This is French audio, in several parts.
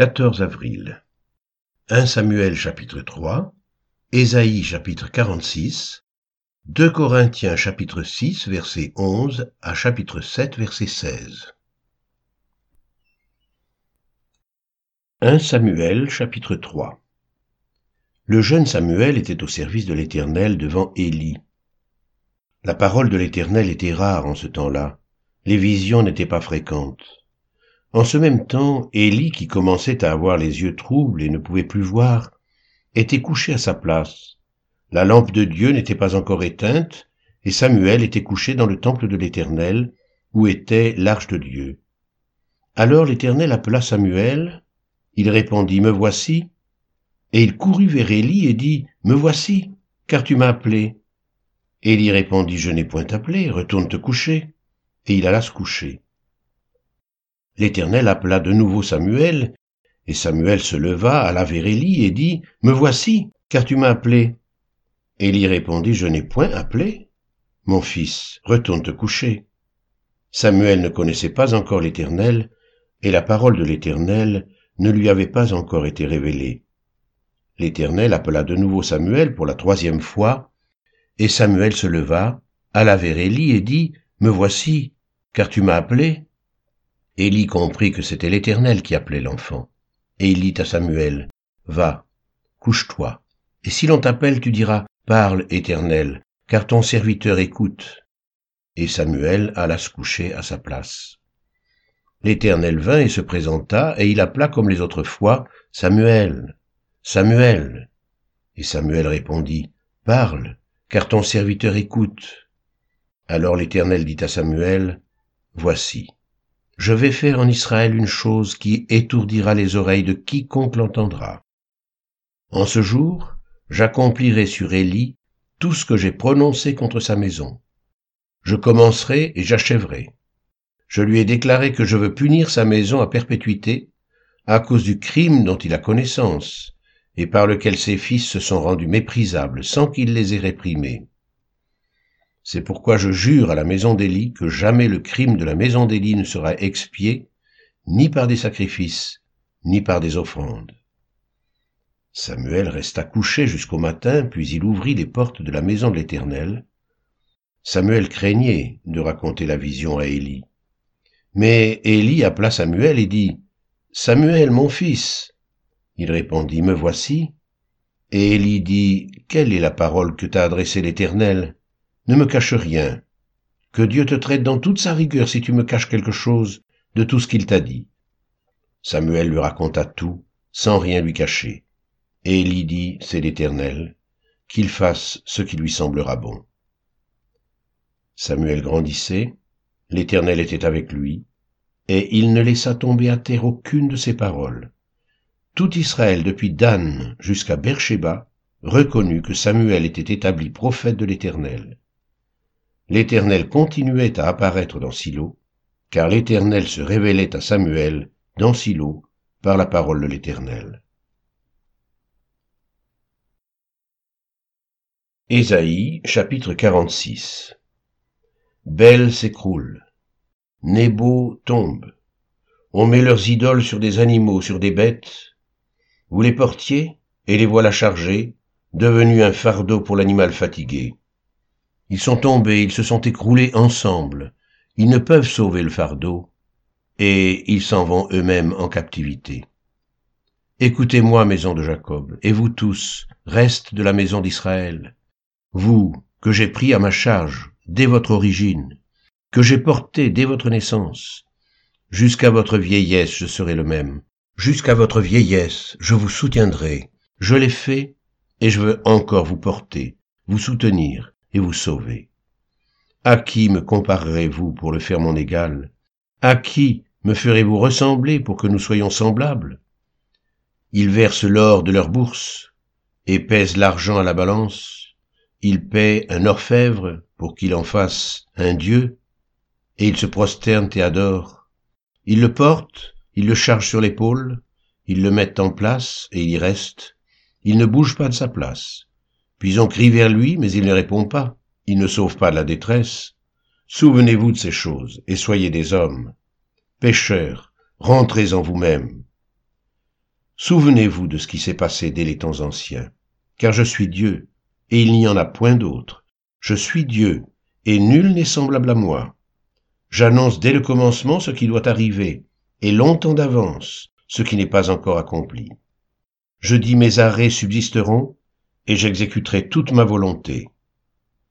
14 avril. 1 Samuel chapitre 3, Ésaïe chapitre 46, 2 Corinthiens chapitre 6 verset 11 à chapitre 7 verset 16. 1 Samuel chapitre 3 Le jeune Samuel était au service de l'Éternel devant Élie. La parole de l'Éternel était rare en ce temps-là, les visions n'étaient pas fréquentes. En ce même temps, Élie, qui commençait à avoir les yeux troubles et ne pouvait plus voir, était couché à sa place. La lampe de Dieu n'était pas encore éteinte, et Samuel était couché dans le temple de l'Éternel, où était l'arche de Dieu. Alors l'Éternel appela Samuel, il répondit, Me voici. Et il courut vers Élie et dit, Me voici, car tu m'as appelé. Élie répondit, Je n'ai point appelé, retourne te coucher. Et il alla se coucher. L'Éternel appela de nouveau Samuel, et Samuel se leva, alla vers Élie et dit, Me voici, car tu m'as appelé. Élie répondit, Je n'ai point appelé. Mon fils, retourne te coucher. Samuel ne connaissait pas encore l'Éternel, et la parole de l'Éternel ne lui avait pas encore été révélée. L'Éternel appela de nouveau Samuel pour la troisième fois, et Samuel se leva, alla vers Élie et dit, Me voici, car tu m'as appelé. Élie comprit que c'était l'Éternel qui appelait l'enfant. Et il dit à Samuel, Va, couche-toi, et si l'on t'appelle, tu diras, Parle, Éternel, car ton serviteur écoute. Et Samuel alla se coucher à sa place. L'Éternel vint et se présenta, et il appela comme les autres fois, Samuel, Samuel. Et Samuel répondit, Parle, car ton serviteur écoute. Alors l'Éternel dit à Samuel, Voici, je vais faire en Israël une chose qui étourdira les oreilles de quiconque l'entendra. En ce jour, j'accomplirai sur Élie tout ce que j'ai prononcé contre sa maison. Je commencerai et j'achèverai. Je lui ai déclaré que je veux punir sa maison à perpétuité à cause du crime dont il a connaissance et par lequel ses fils se sont rendus méprisables sans qu'il les ait réprimés. C'est pourquoi je jure à la maison d'Élie que jamais le crime de la maison d'Élie ne sera expié, ni par des sacrifices, ni par des offrandes. Samuel resta couché jusqu'au matin, puis il ouvrit les portes de la maison de l'Éternel. Samuel craignait de raconter la vision à Élie. Mais Élie appela Samuel et dit, Samuel, mon fils. Il répondit, Me voici. Et Élie dit, Quelle est la parole que t'a adressée l'Éternel? Ne me cache rien. Que Dieu te traite dans toute sa rigueur si tu me caches quelque chose de tout ce qu'il t'a dit. Samuel lui raconta tout, sans rien lui cacher. Et Élie dit, c'est l'Éternel, qu'il fasse ce qui lui semblera bon. Samuel grandissait, l'Éternel était avec lui, et il ne laissa tomber à terre aucune de ses paroles. Tout Israël, depuis Dan jusqu'à Beersheba, reconnut que Samuel était établi prophète de l'Éternel l'Éternel continuait à apparaître dans Silo, car l'Éternel se révélait à Samuel dans Silo par la parole de l'Éternel. Ésaïe chapitre 46 Belle s'écroule, Nebo tombe, on met leurs idoles sur des animaux, sur des bêtes, vous les portiez et les voilà chargés, devenus un fardeau pour l'animal fatigué. Ils sont tombés, ils se sont écroulés ensemble. Ils ne peuvent sauver le fardeau, et ils s'en vont eux-mêmes en captivité. Écoutez-moi, maison de Jacob, et vous tous, reste de la maison d'Israël, vous que j'ai pris à ma charge dès votre origine, que j'ai porté dès votre naissance. Jusqu'à votre vieillesse, je serai le même. Jusqu'à votre vieillesse, je vous soutiendrai. Je l'ai fait, et je veux encore vous porter, vous soutenir, et vous sauver. À qui me comparerez-vous pour le faire mon égal? À qui me ferez-vous ressembler pour que nous soyons semblables? Ils versent l'or de leur bourse et pèsent l'argent à la balance. Ils paient un orfèvre pour qu'il en fasse un dieu, et ils se prosternent et adorent. Ils le portent, ils le chargent sur l'épaule, ils le mettent en place et il y reste. Il ne bouge pas de sa place. Puis on crie vers lui, mais il ne répond pas. Il ne sauve pas de la détresse. Souvenez-vous de ces choses, et soyez des hommes. Pécheurs, rentrez en vous-même. Souvenez-vous de ce qui s'est passé dès les temps anciens, car je suis Dieu, et il n'y en a point d'autre. Je suis Dieu, et nul n'est semblable à moi. J'annonce dès le commencement ce qui doit arriver, et longtemps d'avance ce qui n'est pas encore accompli. Je dis mes arrêts subsisteront, et j'exécuterai toute ma volonté.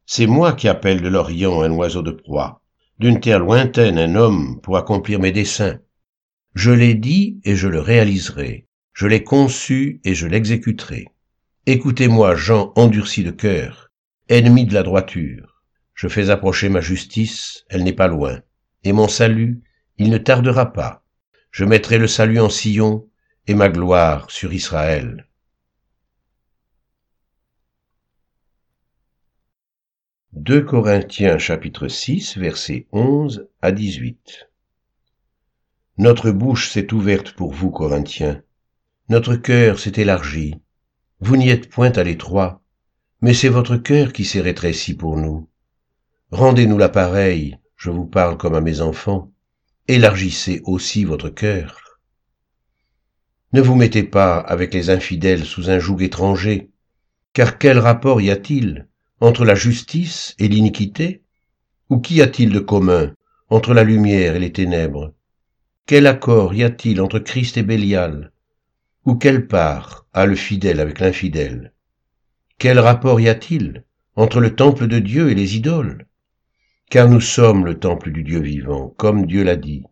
C'est moi qui appelle de l'Orient un oiseau de proie, d'une terre lointaine un homme pour accomplir mes desseins. Je l'ai dit et je le réaliserai, je l'ai conçu et je l'exécuterai. Écoutez-moi, gens endurcis de cœur, ennemis de la droiture. Je fais approcher ma justice, elle n'est pas loin, et mon salut, il ne tardera pas. Je mettrai le salut en Sion et ma gloire sur Israël. 2 Corinthiens chapitre 6 versets 11 à 18 Notre bouche s'est ouverte pour vous, Corinthiens. Notre cœur s'est élargi. Vous n'y êtes point à l'étroit, mais c'est votre cœur qui s'est rétréci pour nous. Rendez-nous l'appareil, je vous parle comme à mes enfants. Élargissez aussi votre cœur. Ne vous mettez pas avec les infidèles sous un joug étranger, car quel rapport y a-t-il entre la justice et l'iniquité? Ou qu'y a-t-il de commun entre la lumière et les ténèbres? Quel accord y a-t-il entre Christ et Bélial? Ou quelle part a le fidèle avec l'infidèle? Quel rapport y a-t-il entre le temple de Dieu et les idoles? Car nous sommes le temple du Dieu vivant, comme Dieu l'a dit.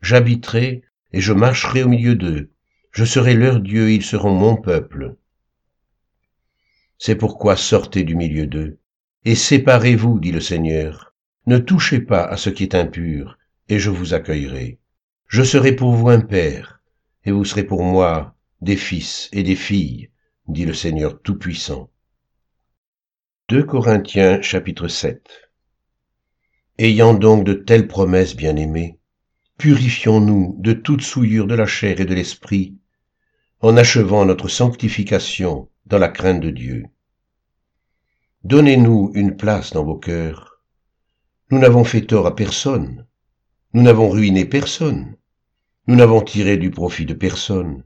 J'habiterai et je marcherai au milieu d'eux. Je serai leur Dieu, ils seront mon peuple. C'est pourquoi sortez du milieu d'eux, et séparez-vous, dit le Seigneur. Ne touchez pas à ce qui est impur, et je vous accueillerai. Je serai pour vous un père, et vous serez pour moi des fils et des filles, dit le Seigneur Tout-Puissant. 2 Corinthiens chapitre 7 Ayant donc de telles promesses, bien-aimés, purifions-nous de toute souillure de la chair et de l'esprit, en achevant notre sanctification dans la crainte de Dieu. Donnez-nous une place dans vos cœurs. Nous n'avons fait tort à personne. Nous n'avons ruiné personne. Nous n'avons tiré du profit de personne.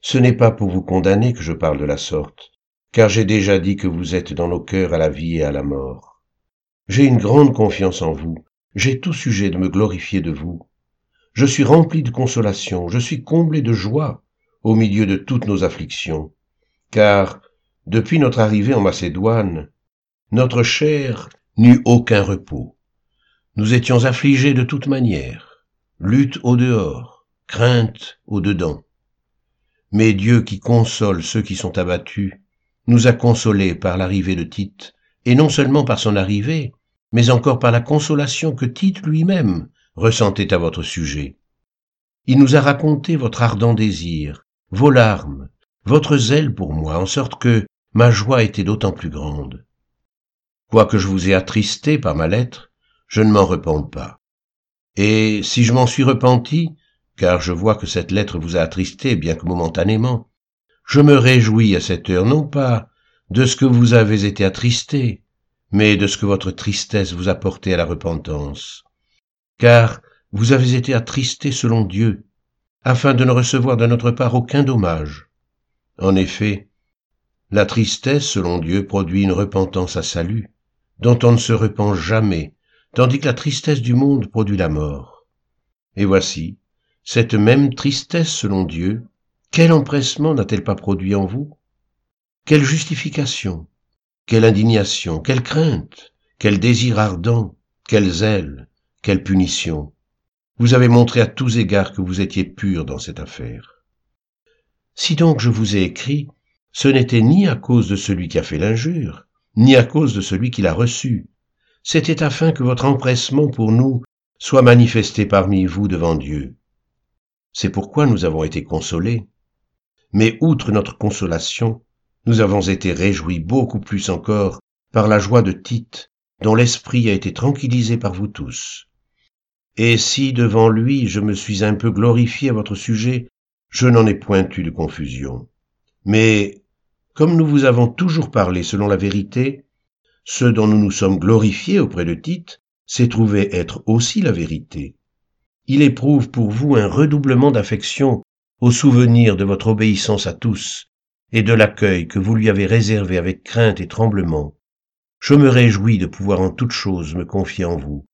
Ce n'est pas pour vous condamner que je parle de la sorte, car j'ai déjà dit que vous êtes dans nos cœurs à la vie et à la mort. J'ai une grande confiance en vous, j'ai tout sujet de me glorifier de vous. Je suis rempli de consolation, je suis comblé de joie au milieu de toutes nos afflictions, car, depuis notre arrivée en Macédoine, notre chair n'eut aucun repos. Nous étions affligés de toute manière, lutte au dehors, crainte au dedans. Mais Dieu qui console ceux qui sont abattus, nous a consolés par l'arrivée de Tite, et non seulement par son arrivée, mais encore par la consolation que Tite lui-même ressentait à votre sujet. Il nous a raconté votre ardent désir, vos larmes, votre zèle pour moi, en sorte que ma joie était d'autant plus grande. Quoique je vous ai attristé par ma lettre, je ne m'en repens pas. Et si je m'en suis repenti, car je vois que cette lettre vous a attristé bien que momentanément, je me réjouis à cette heure non pas de ce que vous avez été attristé, mais de ce que votre tristesse vous a porté à la repentance. Car vous avez été attristé selon Dieu, afin de ne recevoir de notre part aucun dommage. En effet, la tristesse, selon Dieu, produit une repentance à salut, dont on ne se repent jamais, tandis que la tristesse du monde produit la mort. Et voici, cette même tristesse, selon Dieu, quel empressement n'a-t-elle pas produit en vous? Quelle justification, quelle indignation, quelle crainte, quel désir ardent, quel zèle, quelle punition? Vous avez montré à tous égards que vous étiez pur dans cette affaire. Si donc je vous ai écrit, ce n'était ni à cause de celui qui a fait l'injure, ni à cause de celui qui l'a reçu. C'était afin que votre empressement pour nous soit manifesté parmi vous devant Dieu. C'est pourquoi nous avons été consolés. Mais outre notre consolation, nous avons été réjouis beaucoup plus encore par la joie de Tite, dont l'esprit a été tranquillisé par vous tous. Et si devant lui je me suis un peu glorifié à votre sujet, je n'en ai point eu de confusion. Mais, comme nous vous avons toujours parlé selon la vérité, ce dont nous nous sommes glorifiés auprès de Tite s'est trouvé être aussi la vérité. Il éprouve pour vous un redoublement d'affection au souvenir de votre obéissance à tous et de l'accueil que vous lui avez réservé avec crainte et tremblement, je me réjouis de pouvoir en toutes choses me confier en vous,